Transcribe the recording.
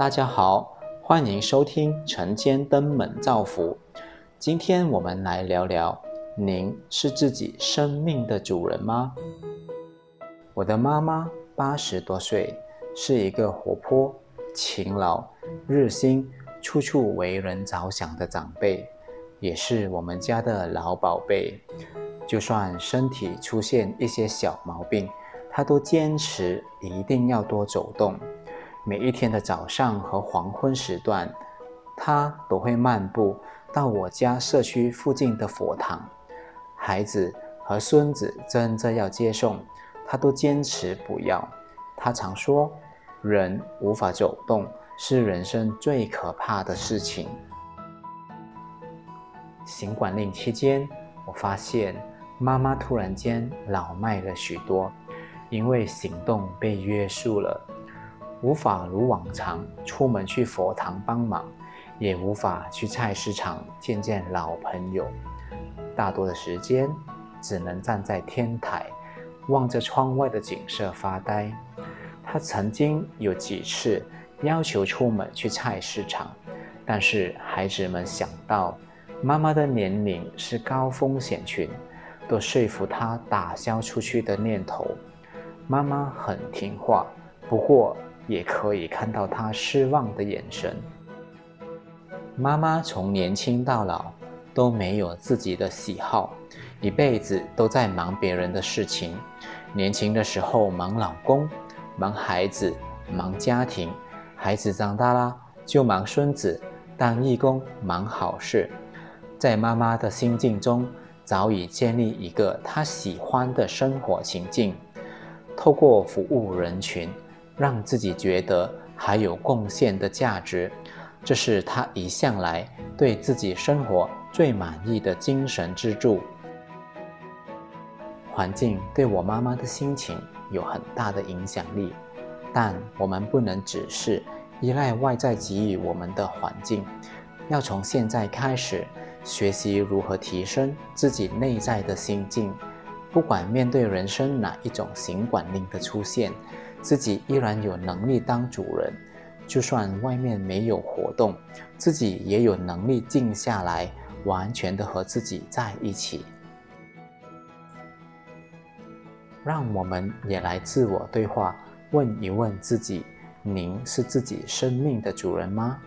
大家好，欢迎收听晨间登门造福。今天我们来聊聊：您是自己生命的主人吗？我的妈妈八十多岁，是一个活泼、勤劳、热心、处处为人着想的长辈，也是我们家的老宝贝。就算身体出现一些小毛病，她都坚持一定要多走动。每一天的早上和黄昏时段，他都会漫步到我家社区附近的佛堂。孩子和孙子争着要接送，他都坚持不要。他常说：“人无法走动是人生最可怕的事情。”行管令期间，我发现妈妈突然间老迈了许多，因为行动被约束了。无法如往常出门去佛堂帮忙，也无法去菜市场见见老朋友。大多的时间只能站在天台，望着窗外的景色发呆。他曾经有几次要求出门去菜市场，但是孩子们想到妈妈的年龄是高风险群，都说服他打消出去的念头。妈妈很听话，不过。也可以看到他失望的眼神。妈妈从年轻到老都没有自己的喜好，一辈子都在忙别人的事情。年轻的时候忙老公、忙孩子、忙家庭，孩子长大了就忙孙子、当义工、忙好事。在妈妈的心境中，早已建立一个她喜欢的生活情境，透过服务人群。让自己觉得还有贡献的价值，这是他一向来对自己生活最满意的精神支柱。环境对我妈妈的心情有很大的影响力，但我们不能只是依赖外在给予我们的环境，要从现在开始学习如何提升自己内在的心境。不管面对人生哪一种行管令的出现。自己依然有能力当主人，就算外面没有活动，自己也有能力静下来，完全的和自己在一起。让我们也来自我对话，问一问自己：您是自己生命的主人吗？